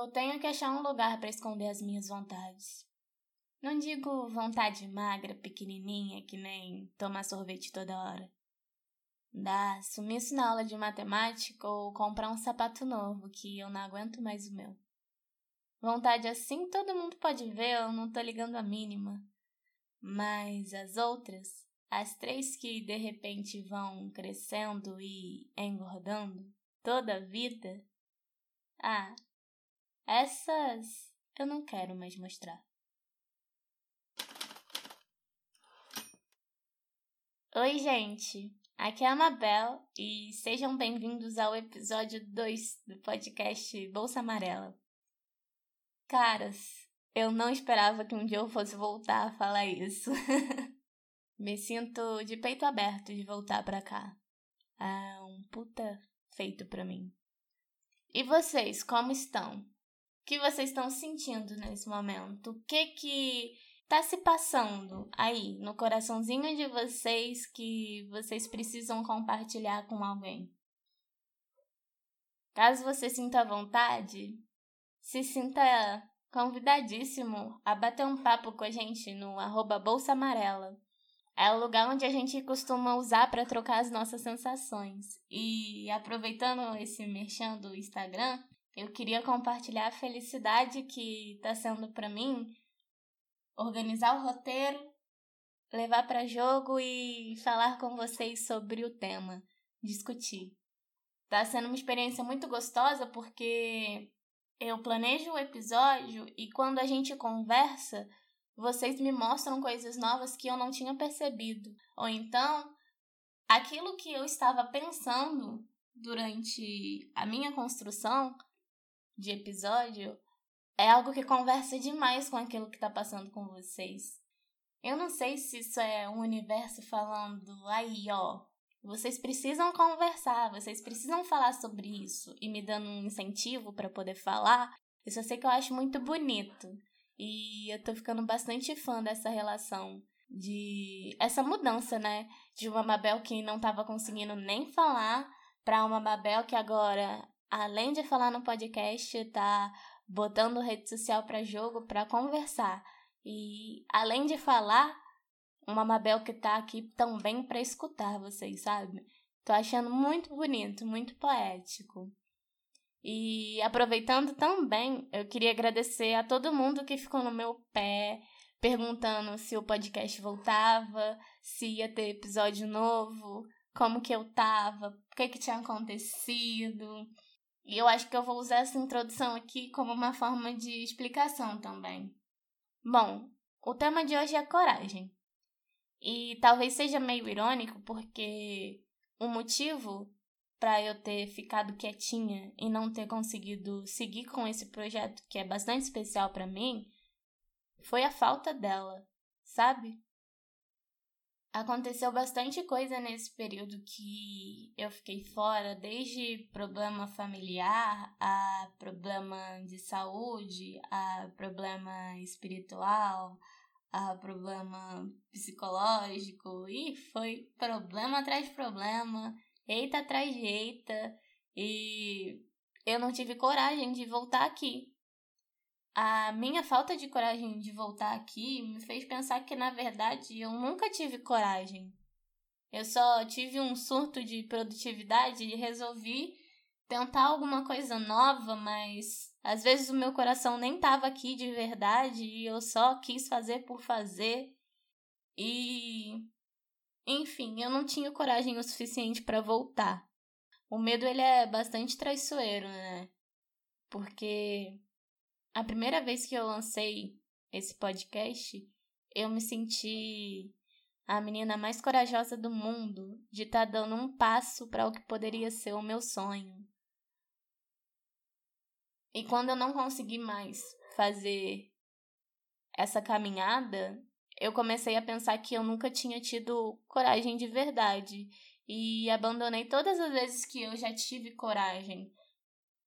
Eu tenho que achar um lugar para esconder as minhas vontades. Não digo vontade magra, pequenininha, que nem tomar sorvete toda hora. Dá sumiço na aula de matemática ou comprar um sapato novo, que eu não aguento mais o meu. Vontade assim todo mundo pode ver, eu não tô ligando a mínima. Mas as outras, as três que de repente vão crescendo e engordando toda a vida, ah, essas eu não quero mais mostrar. Oi, gente! Aqui é a Mabel e sejam bem-vindos ao episódio 2 do podcast Bolsa Amarela. Caras, eu não esperava que um dia eu fosse voltar a falar isso. Me sinto de peito aberto de voltar pra cá. É um puta feito pra mim. E vocês, como estão? Que vocês estão sentindo nesse momento? O que que tá se passando aí no coraçãozinho de vocês que vocês precisam compartilhar com alguém? Caso você sinta vontade, se sinta convidadíssimo a bater um papo com a gente no arroba Bolsa Amarela. É o lugar onde a gente costuma usar para trocar as nossas sensações. E aproveitando esse merchan do Instagram, eu queria compartilhar a felicidade que está sendo para mim organizar o roteiro, levar para jogo e falar com vocês sobre o tema, discutir. Tá sendo uma experiência muito gostosa porque eu planejo o episódio e quando a gente conversa, vocês me mostram coisas novas que eu não tinha percebido. Ou então, aquilo que eu estava pensando durante a minha construção de episódio é algo que conversa demais com aquilo que está passando com vocês. Eu não sei se isso é o um universo falando aí, ó, vocês precisam conversar, vocês precisam falar sobre isso e me dando um incentivo para poder falar. Eu sei que eu acho muito bonito. E eu tô ficando bastante fã dessa relação de essa mudança, né? De uma Mabel que não tava conseguindo nem falar para uma Mabel que agora, além de falar no podcast, tá botando rede social para jogo, para conversar. E além de falar, uma Mabel que tá aqui também para escutar vocês, sabe? Tô achando muito bonito, muito poético. E aproveitando também, eu queria agradecer a todo mundo que ficou no meu pé, perguntando se o podcast voltava, se ia ter episódio novo, como que eu tava, o que que tinha acontecido. E eu acho que eu vou usar essa introdução aqui como uma forma de explicação também. Bom, o tema de hoje é coragem. E talvez seja meio irônico, porque o motivo para eu ter ficado quietinha e não ter conseguido seguir com esse projeto que é bastante especial para mim foi a falta dela, sabe? Aconteceu bastante coisa nesse período que eu fiquei fora, desde problema familiar a problema de saúde, a problema espiritual, a problema psicológico, e foi problema atrás de problema, eita atrás de eita, e eu não tive coragem de voltar aqui. A minha falta de coragem de voltar aqui me fez pensar que, na verdade, eu nunca tive coragem. Eu só tive um surto de produtividade e resolvi tentar alguma coisa nova, mas às vezes o meu coração nem estava aqui de verdade e eu só quis fazer por fazer. E enfim, eu não tinha coragem o suficiente para voltar. O medo ele é bastante traiçoeiro, né? Porque a primeira vez que eu lancei esse podcast, eu me senti a menina mais corajosa do mundo de estar tá dando um passo para o que poderia ser o meu sonho. E quando eu não consegui mais fazer essa caminhada, eu comecei a pensar que eu nunca tinha tido coragem de verdade e abandonei todas as vezes que eu já tive coragem.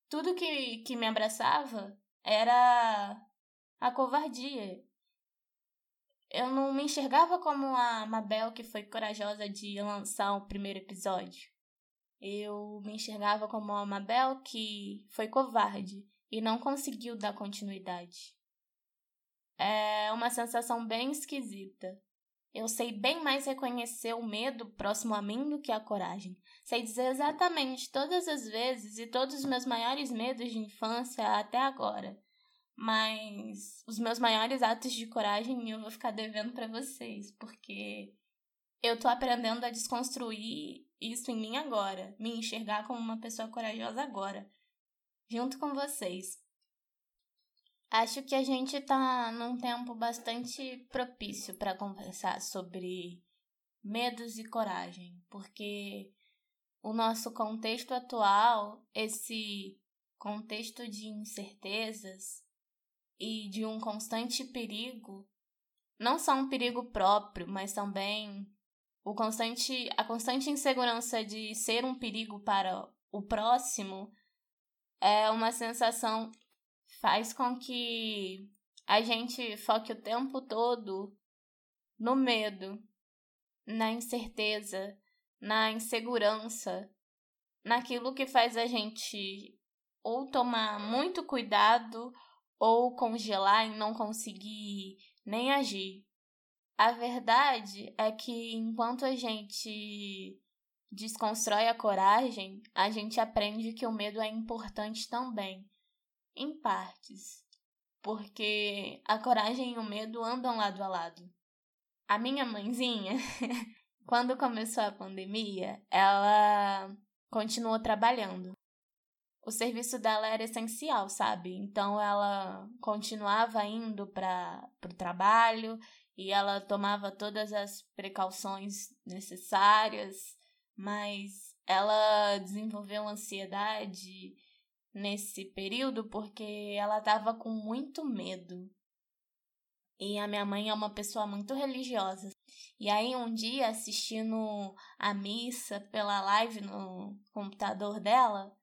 Tudo que, que me abraçava era a covardia. Eu não me enxergava como a Mabel que foi corajosa de lançar o primeiro episódio. Eu me enxergava como a Mabel que foi covarde e não conseguiu dar continuidade. É uma sensação bem esquisita. Eu sei bem mais reconhecer o medo próximo a mim do que a coragem. Sei dizer exatamente todas as vezes e todos os meus maiores medos de infância até agora. Mas os meus maiores atos de coragem eu vou ficar devendo para vocês, porque eu tô aprendendo a desconstruir isso em mim agora, me enxergar como uma pessoa corajosa agora, junto com vocês. Acho que a gente tá num tempo bastante propício para conversar sobre medos e coragem, porque o nosso contexto atual, esse contexto de incertezas e de um constante perigo, não só um perigo próprio, mas também o constante, a constante insegurança de ser um perigo para o próximo é uma sensação faz com que a gente foque o tempo todo no medo, na incerteza, na insegurança, naquilo que faz a gente ou tomar muito cuidado ou congelar e não conseguir nem agir. A verdade é que enquanto a gente desconstrói a coragem, a gente aprende que o medo é importante também, em partes, porque a coragem e o medo andam lado a lado. A minha mãezinha, quando começou a pandemia, ela continuou trabalhando. O serviço dela era essencial, sabe? Então ela continuava indo para o trabalho e ela tomava todas as precauções necessárias, mas ela desenvolveu ansiedade nesse período porque ela estava com muito medo. E a minha mãe é uma pessoa muito religiosa. E aí um dia assistindo a missa pela live no computador dela,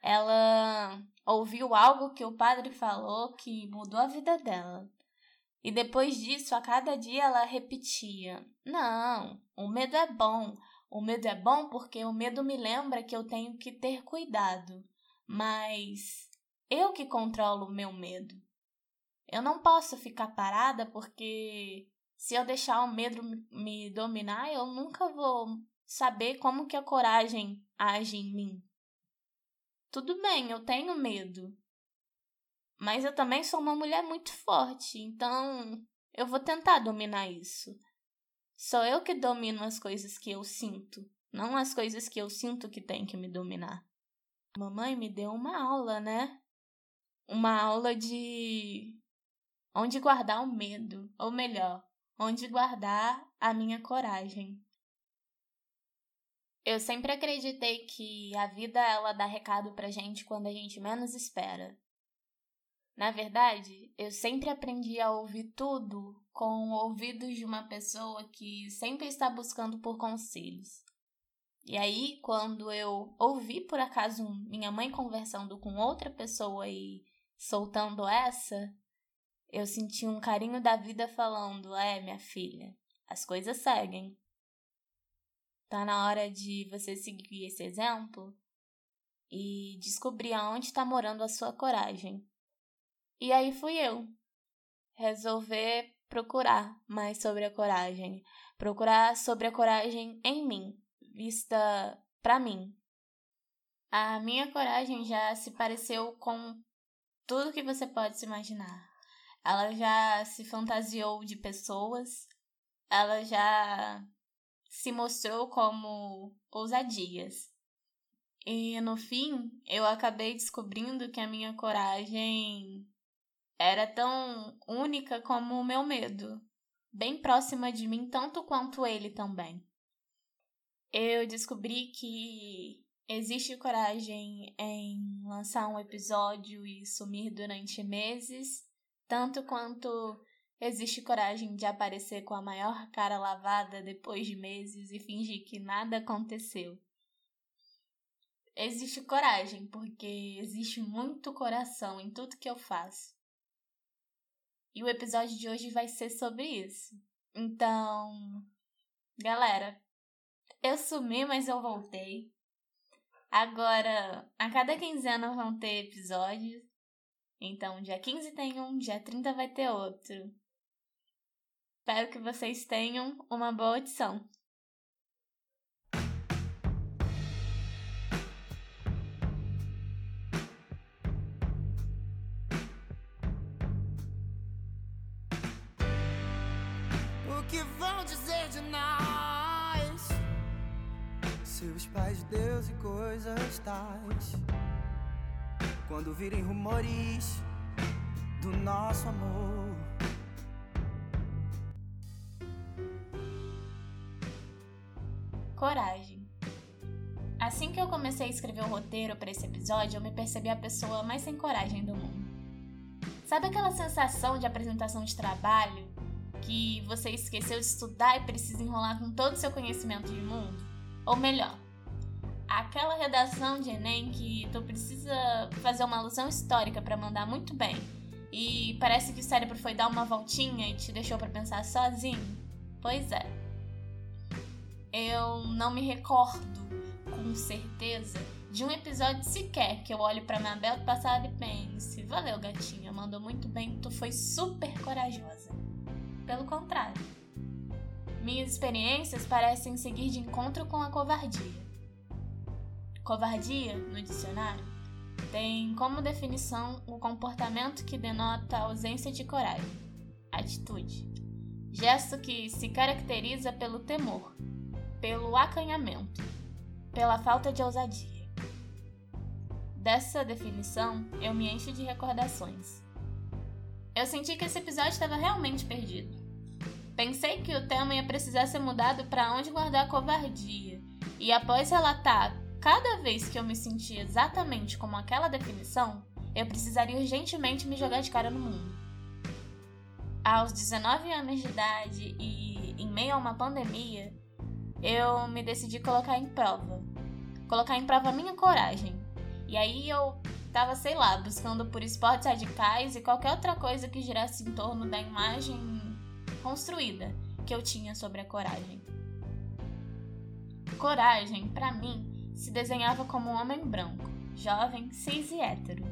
ela ouviu algo que o padre falou que mudou a vida dela. E depois disso, a cada dia ela repetia: Não, o medo é bom. O medo é bom porque o medo me lembra que eu tenho que ter cuidado. Mas eu que controlo o meu medo. Eu não posso ficar parada porque se eu deixar o medo me dominar, eu nunca vou saber como que a coragem age em mim. Tudo bem, eu tenho medo, mas eu também sou uma mulher muito forte, então eu vou tentar dominar isso. Sou eu que domino as coisas que eu sinto, não as coisas que eu sinto que tem que me dominar. Mamãe me deu uma aula, né? Uma aula de onde guardar o medo, ou melhor, onde guardar a minha coragem. Eu sempre acreditei que a vida ela dá recado pra gente quando a gente menos espera. Na verdade, eu sempre aprendi a ouvir tudo com ouvidos de uma pessoa que sempre está buscando por conselhos. E aí, quando eu ouvi por acaso minha mãe conversando com outra pessoa e soltando essa, eu senti um carinho da vida falando: É, minha filha, as coisas seguem. Tá na hora de você seguir esse exemplo e descobrir aonde está morando a sua coragem. E aí fui eu resolver procurar mais sobre a coragem, procurar sobre a coragem em mim, vista para mim. A minha coragem já se pareceu com tudo que você pode se imaginar. Ela já se fantasiou de pessoas, ela já se mostrou como ousadias. E no fim, eu acabei descobrindo que a minha coragem era tão única como o meu medo, bem próxima de mim tanto quanto ele também. Eu descobri que existe coragem em lançar um episódio e sumir durante meses, tanto quanto existe coragem de aparecer com a maior cara lavada depois de meses e fingir que nada aconteceu. Existe coragem, porque existe muito coração em tudo que eu faço. E o episódio de hoje vai ser sobre isso. Então, galera, eu sumi, mas eu voltei. Agora, a cada quinzena vão ter episódios. Então, dia 15 tem um, dia 30 vai ter outro. Espero que vocês tenham uma boa audição. Coisas tais. Quando virem rumores do nosso amor. Coragem. Assim que eu comecei a escrever o roteiro para esse episódio, eu me percebi a pessoa mais sem coragem do mundo. Sabe aquela sensação de apresentação de trabalho que você esqueceu de estudar e precisa enrolar com todo o seu conhecimento de mundo? Ou melhor, aquela redação de Enem que tu precisa fazer uma alusão histórica para mandar muito bem e parece que o cérebro foi dar uma voltinha e te deixou para pensar sozinho? Pois é eu não me recordo com certeza de um episódio sequer que eu olho pra Mabel do passado e pense: valeu, gatinha, mandou muito bem, tu foi super corajosa. Pelo contrário, minhas experiências parecem seguir de encontro com a covardia. Covardia, no dicionário, tem como definição o comportamento que denota ausência de coragem, atitude, gesto que se caracteriza pelo temor, pelo acanhamento, pela falta de ousadia. Dessa definição, eu me encho de recordações. Eu senti que esse episódio estava realmente perdido. Pensei que o tema ia precisar ser mudado para onde guardar a covardia, e após relatar cada vez que eu me senti exatamente como aquela definição, eu precisaria urgentemente me jogar de cara no mundo. Aos 19 anos de idade e em meio a uma pandemia, eu me decidi colocar em prova. Colocar em prova a minha coragem. E aí eu tava, sei lá, buscando por esportes radicais e qualquer outra coisa que girasse em torno da imagem construída que eu tinha sobre a coragem. Coragem, para mim, se desenhava como um homem branco, jovem, cis e hétero.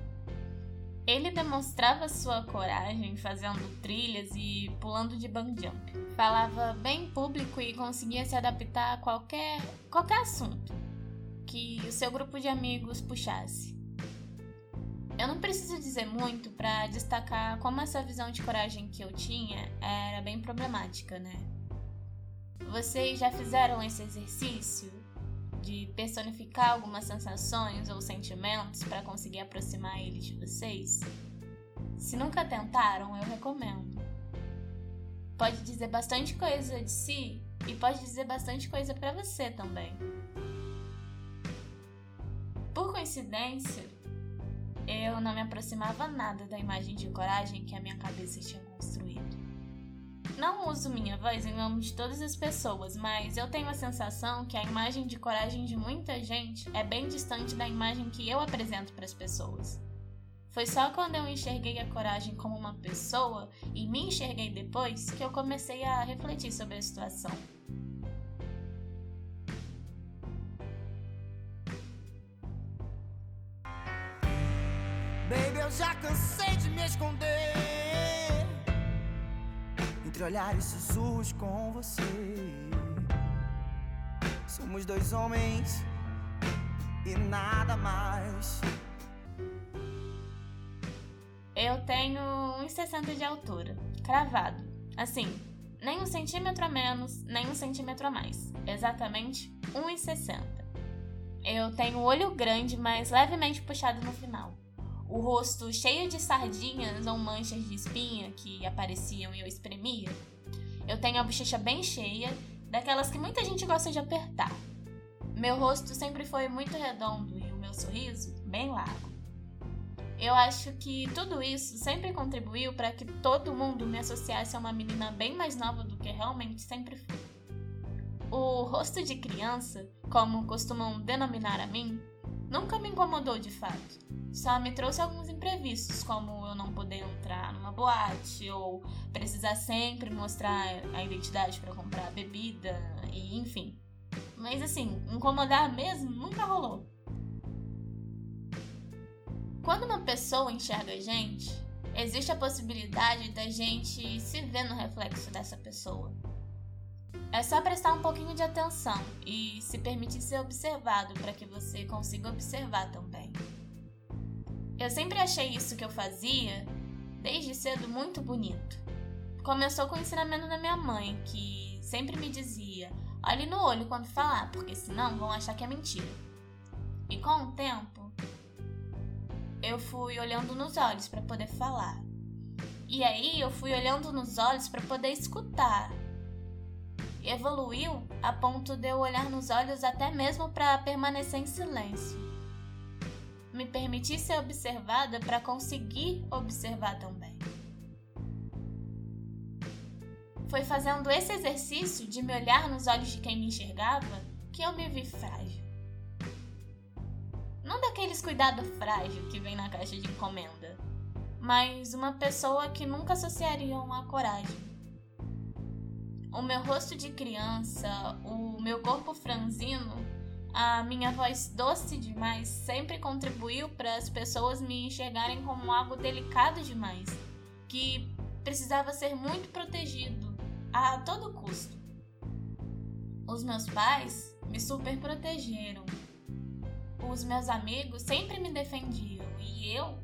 Ele demonstrava sua coragem fazendo trilhas e pulando de bang jump. Falava bem público e conseguia se adaptar a qualquer, qualquer assunto que o seu grupo de amigos puxasse. Eu não preciso dizer muito para destacar como essa visão de coragem que eu tinha era bem problemática, né? Vocês já fizeram esse exercício de personificar algumas sensações ou sentimentos para conseguir aproximar eles de vocês? Se nunca tentaram, eu recomendo. Pode dizer bastante coisa de si e pode dizer bastante coisa para você também. Por coincidência, eu não me aproximava nada da imagem de coragem que a minha cabeça tinha construído. Não uso minha voz em nome de todas as pessoas, mas eu tenho a sensação que a imagem de coragem de muita gente é bem distante da imagem que eu apresento para as pessoas. Foi só quando eu enxerguei a coragem como uma pessoa e me enxerguei depois que eu comecei a refletir sobre a situação. Baby, eu já cansei de me esconder entre olhares sussurros com você. Somos dois homens e nada mais. Eu tenho 1,60 de altura, cravado. Assim, nem um centímetro a menos, nem um centímetro a mais. Exatamente 1,60. Eu tenho olho grande, mas levemente puxado no final o rosto cheio de sardinhas ou manchas de espinha que apareciam e eu espremia. Eu tenho a bochecha bem cheia, daquelas que muita gente gosta de apertar. Meu rosto sempre foi muito redondo e o meu sorriso bem largo. Eu acho que tudo isso sempre contribuiu para que todo mundo me associasse a uma menina bem mais nova do que realmente sempre fui. O rosto de criança, como costumam denominar a mim, nunca me incomodou de fato. Só me trouxe alguns imprevistos, como eu não poder entrar numa boate ou precisar sempre mostrar a identidade para comprar bebida e enfim. Mas assim, incomodar mesmo nunca rolou. Quando uma pessoa enxerga a gente, existe a possibilidade da gente se ver no reflexo dessa pessoa. É só prestar um pouquinho de atenção e se permitir ser observado para que você consiga observar também. Eu sempre achei isso que eu fazia, desde cedo, muito bonito. Começou com o ensinamento da minha mãe, que sempre me dizia: olhe no olho quando falar, porque senão vão achar que é mentira. E com o tempo, eu fui olhando nos olhos para poder falar. E aí eu fui olhando nos olhos para poder escutar evoluiu a ponto de eu olhar nos olhos até mesmo para permanecer em silêncio. Me permitir ser observada para conseguir observar também. Foi fazendo esse exercício de me olhar nos olhos de quem me enxergava que eu me vi frágil. Não daqueles cuidado frágil que vem na caixa de encomenda, mas uma pessoa que nunca associariam a coragem o meu rosto de criança, o meu corpo franzino, a minha voz doce demais sempre contribuiu para as pessoas me enxergarem como algo delicado demais, que precisava ser muito protegido a todo custo. Os meus pais me super protegeram. Os meus amigos sempre me defendiam e eu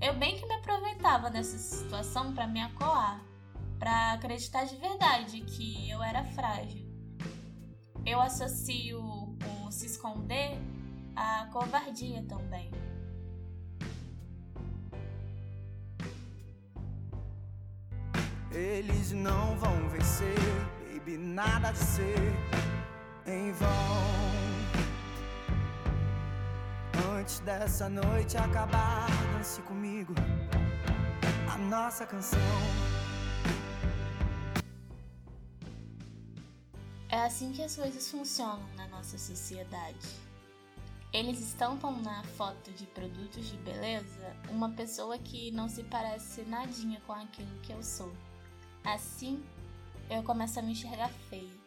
eu bem que me aproveitava dessa situação para me acoar para acreditar de verdade que eu era frágil. Eu associo o se esconder à covardia também. Eles não vão vencer, baby, nada de ser em vão. Antes dessa noite acabar, dance comigo a nossa canção. É assim que as coisas funcionam na nossa sociedade. Eles estampam na foto de produtos de beleza uma pessoa que não se parece nadinha com aquilo que eu sou. Assim, eu começo a me enxergar feia.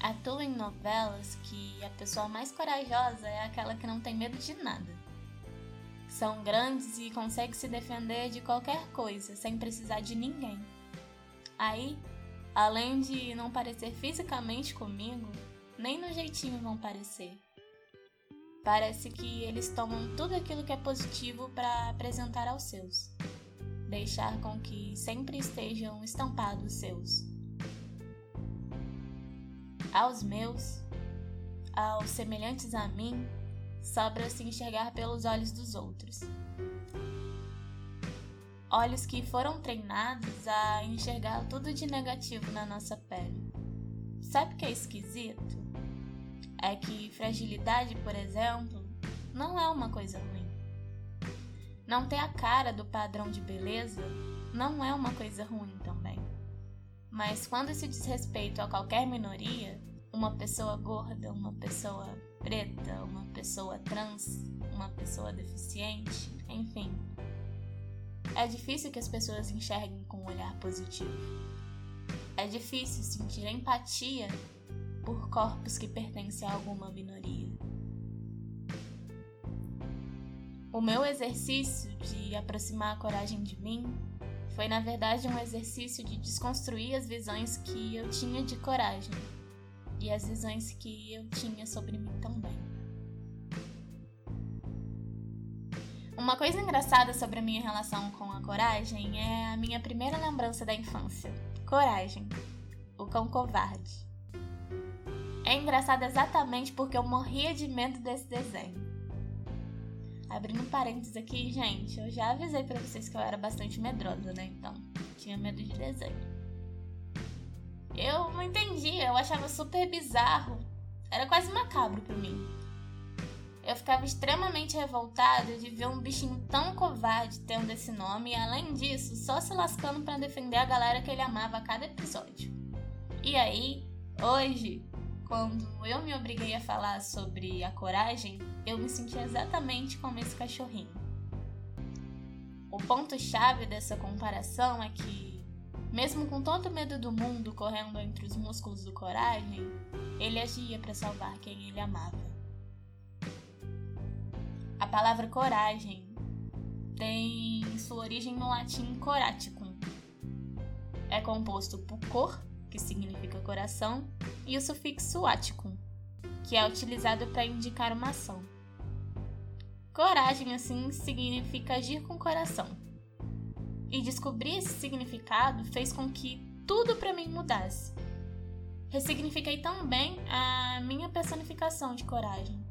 Atuo em novelas que a pessoa mais corajosa é aquela que não tem medo de nada. São grandes e conseguem se defender de qualquer coisa sem precisar de ninguém. Aí Além de não parecer fisicamente comigo, nem no jeitinho vão parecer. Parece que eles tomam tudo aquilo que é positivo para apresentar aos seus, deixar com que sempre estejam estampados seus. Aos meus, aos semelhantes a mim, sobra se enxergar pelos olhos dos outros olhos que foram treinados a enxergar tudo de negativo na nossa pele. Sabe o que é esquisito? É que fragilidade, por exemplo, não é uma coisa ruim. Não ter a cara do padrão de beleza não é uma coisa ruim também. Mas quando se diz respeito a qualquer minoria, uma pessoa gorda, uma pessoa preta, uma pessoa trans, uma pessoa deficiente, enfim, é difícil que as pessoas enxerguem com um olhar positivo. É difícil sentir empatia por corpos que pertencem a alguma minoria. O meu exercício de aproximar a coragem de mim foi, na verdade, um exercício de desconstruir as visões que eu tinha de coragem e as visões que eu tinha sobre mim também. Coisa engraçada sobre a minha relação com a coragem é a minha primeira lembrança da infância. Coragem. O cão covarde. É engraçado exatamente porque eu morria de medo desse desenho. Abrindo parênteses aqui, gente, eu já avisei para vocês que eu era bastante medrosa, né? Então, tinha medo de desenho. Eu não entendia, eu achava super bizarro. Era quase macabro para mim. Eu ficava extremamente revoltada de ver um bichinho tão covarde tendo esse nome e, além disso, só se lascando para defender a galera que ele amava a cada episódio. E aí, hoje, quando eu me obriguei a falar sobre a coragem, eu me senti exatamente como esse cachorrinho. O ponto-chave dessa comparação é que, mesmo com todo o medo do mundo correndo entre os músculos do coragem, ele agia para salvar quem ele amava. A palavra coragem tem sua origem no latim coraticum. É composto por cor, que significa coração, e o sufixo aticum, que é utilizado para indicar uma ação. Coragem, assim, significa agir com coração. E descobrir esse significado fez com que tudo para mim mudasse. Ressignifiquei também a minha personificação de coragem.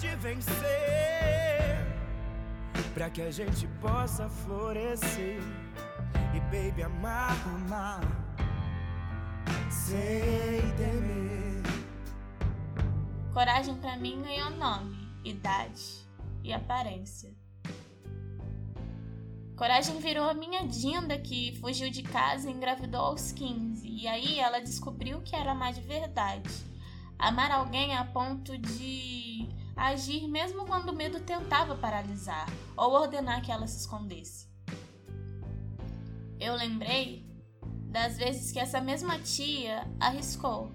Pode vencer, para que a gente possa florescer e baby amar, amar sem temer. Coragem para mim ganhou nome, idade e aparência. Coragem virou a minha Dinda que fugiu de casa e engravidou aos 15. E aí ela descobriu que era amar de verdade. Amar alguém a ponto de agir mesmo quando o medo tentava paralisar ou ordenar que ela se escondesse. Eu lembrei das vezes que essa mesma tia arriscou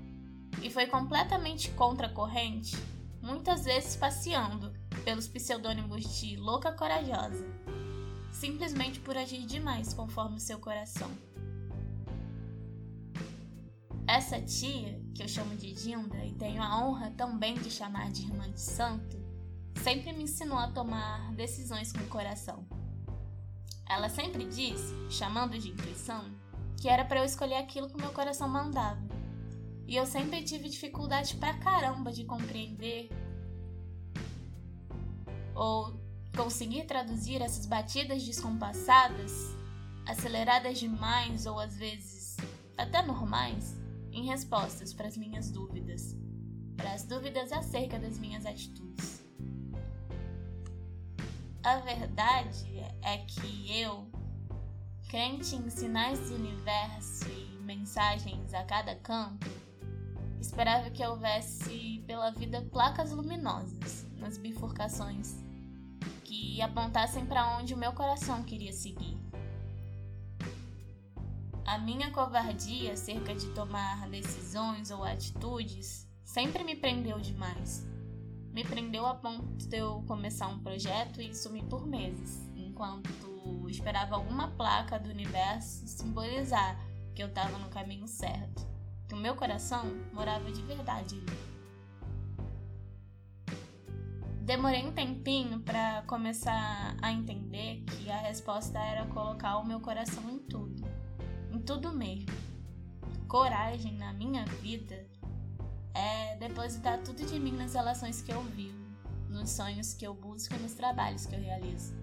e foi completamente contra a corrente, muitas vezes passeando pelos pseudônimos de louca corajosa, simplesmente por agir demais conforme o seu coração. Essa tia, que eu chamo de Dinda e tenho a honra também de chamar de irmã de santo, sempre me ensinou a tomar decisões com o coração. Ela sempre disse, chamando de intuição, que era para eu escolher aquilo que meu coração mandava. E eu sempre tive dificuldade pra caramba de compreender ou conseguir traduzir essas batidas descompassadas, aceleradas demais ou às vezes até normais, em respostas para as minhas dúvidas, para as dúvidas acerca das minhas atitudes. A verdade é que eu, crente em sinais do universo e mensagens a cada canto, esperava que houvesse pela vida placas luminosas nas bifurcações que apontassem para onde o meu coração queria seguir. A minha covardia acerca de tomar decisões ou atitudes sempre me prendeu demais. Me prendeu a ponto de eu começar um projeto e sumir por meses, enquanto esperava alguma placa do universo simbolizar que eu estava no caminho certo, que o meu coração morava de verdade ali. Demorei um tempinho para começar a entender que a resposta era colocar o meu coração em tudo em tudo mesmo. Coragem na minha vida é depositar tudo de mim nas relações que eu vivo, nos sonhos que eu busco e nos trabalhos que eu realizo.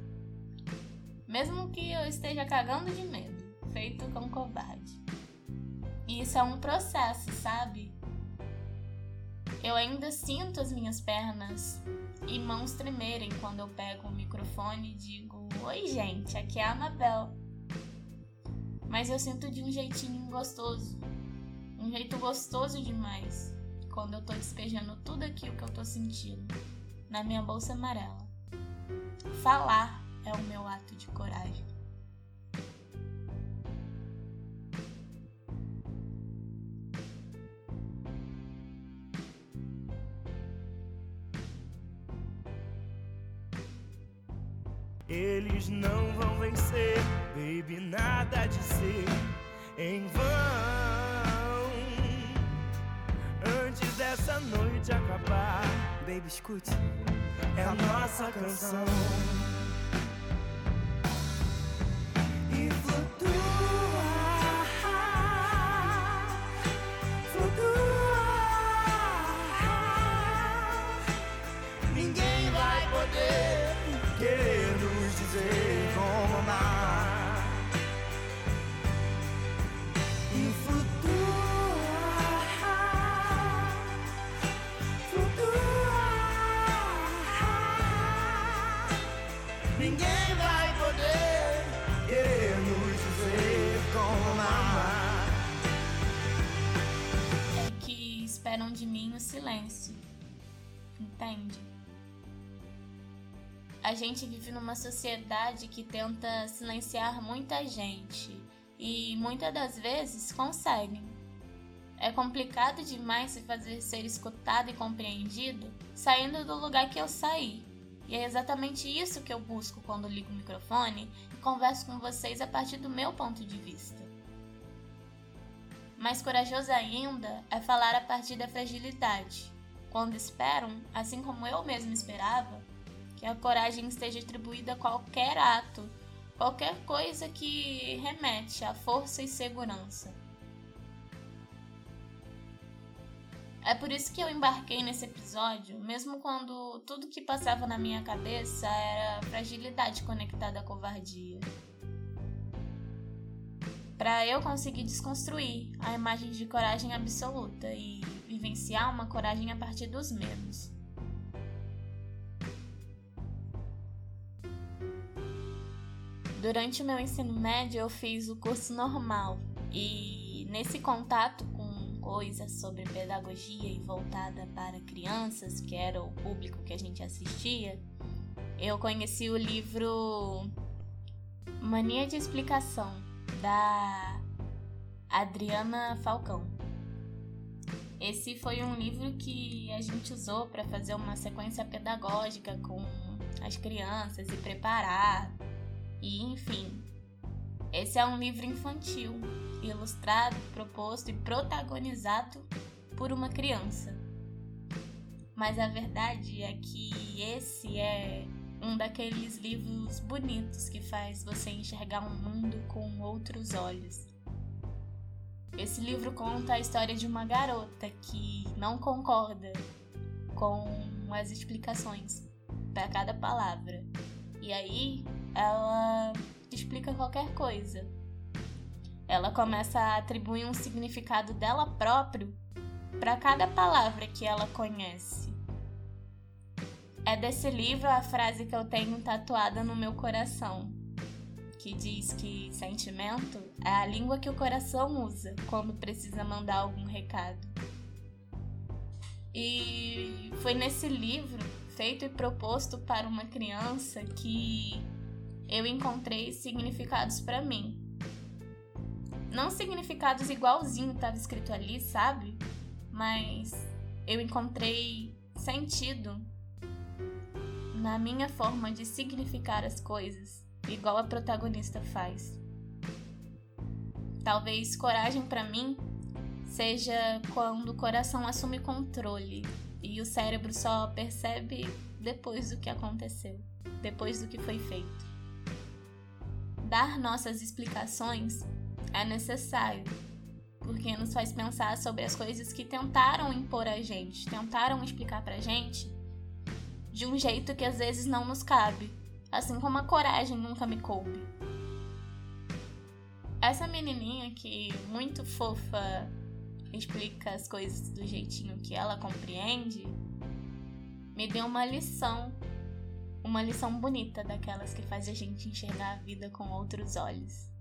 Mesmo que eu esteja cagando de medo, feito com covarde. E isso é um processo, sabe? Eu ainda sinto as minhas pernas e mãos tremerem quando eu pego o microfone e digo: Oi, gente, aqui é a Amabel mas eu sinto de um jeitinho gostoso. Um jeito gostoso demais. Quando eu tô despejando tudo aquilo que eu tô sentindo na minha bolsa amarela. Falar é o meu ato de coragem. Eles não vão vencer, baby, nada de ser em vão. Antes dessa noite acabar, baby, escute, é a nossa canção. Entende? A gente vive numa sociedade que tenta silenciar muita gente e muitas das vezes conseguem. É complicado demais se fazer ser escutado e compreendido saindo do lugar que eu saí. E é exatamente isso que eu busco quando ligo o microfone e converso com vocês a partir do meu ponto de vista. Mais corajoso ainda é falar a partir da fragilidade, quando esperam, assim como eu mesmo esperava, que a coragem esteja atribuída a qualquer ato, qualquer coisa que remete à força e segurança. É por isso que eu embarquei nesse episódio, mesmo quando tudo que passava na minha cabeça era fragilidade conectada à covardia. Para eu conseguir desconstruir a imagem de coragem absoluta e vivenciar uma coragem a partir dos medos. Durante o meu ensino médio, eu fiz o curso normal e nesse contato com coisas sobre pedagogia e voltada para crianças, que era o público que a gente assistia, eu conheci o livro Mania de Explicação da Adriana Falcão. Esse foi um livro que a gente usou para fazer uma sequência pedagógica com as crianças e preparar e enfim, esse é um livro infantil, ilustrado, proposto e protagonizado por uma criança. Mas a verdade é que esse é um daqueles livros bonitos que faz você enxergar um mundo com outros olhos. Esse livro conta a história de uma garota que não concorda com as explicações para cada palavra. E aí ela explica qualquer coisa. Ela começa a atribuir um significado dela próprio para cada palavra que ela conhece. É desse livro a frase que eu tenho tatuada no meu coração, que diz que sentimento é a língua que o coração usa quando precisa mandar algum recado. E foi nesse livro, feito e proposto para uma criança, que eu encontrei significados para mim. Não significados igualzinho estava escrito ali, sabe? Mas eu encontrei sentido na minha forma de significar as coisas, igual a protagonista faz. Talvez coragem para mim seja quando o coração assume controle e o cérebro só percebe depois do que aconteceu, depois do que foi feito dar nossas explicações é necessário, porque nos faz pensar sobre as coisas que tentaram impor a gente, tentaram explicar pra gente de um jeito que às vezes não nos cabe, assim como a coragem nunca me coube. Essa menininha que muito fofa explica as coisas do jeitinho que ela compreende, me deu uma lição uma lição bonita daquelas que faz a gente enxergar a vida com outros olhos.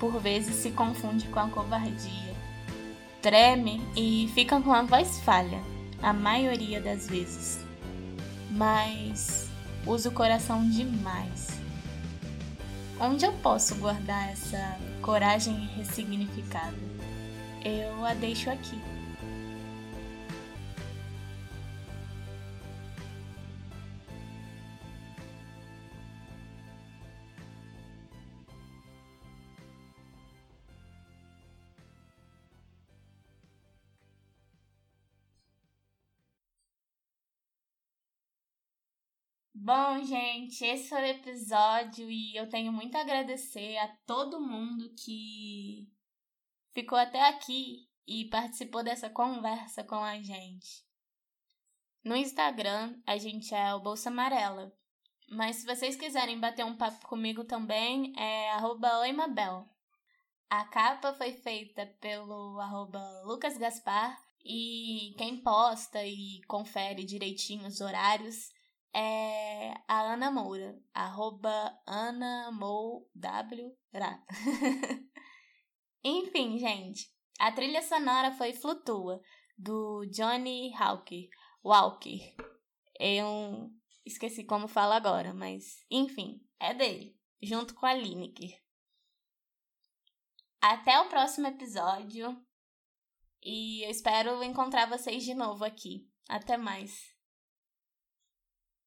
Por vezes se confunde com a covardia. Treme e fica com a voz falha, a maioria das vezes. Mas usa o coração demais. onde eu posso guardar essa coragem ressignificada? Eu a deixo aqui. Gente, esse foi o episódio e eu tenho muito a agradecer a todo mundo que ficou até aqui e participou dessa conversa com a gente. No Instagram, a gente é o Bolsa Amarela. Mas se vocês quiserem bater um papo comigo também, é oimabel. A capa foi feita pelo arroba Lucas Gaspar e quem posta e confere direitinho os horários é a Ana Moura, arroba Ana Enfim, gente, a trilha sonora foi Flutua, do Johnny Hawker, Walker. Eu esqueci como fala agora, mas enfim, é dele, junto com a Lineker. Até o próximo episódio e eu espero encontrar vocês de novo aqui. Até mais.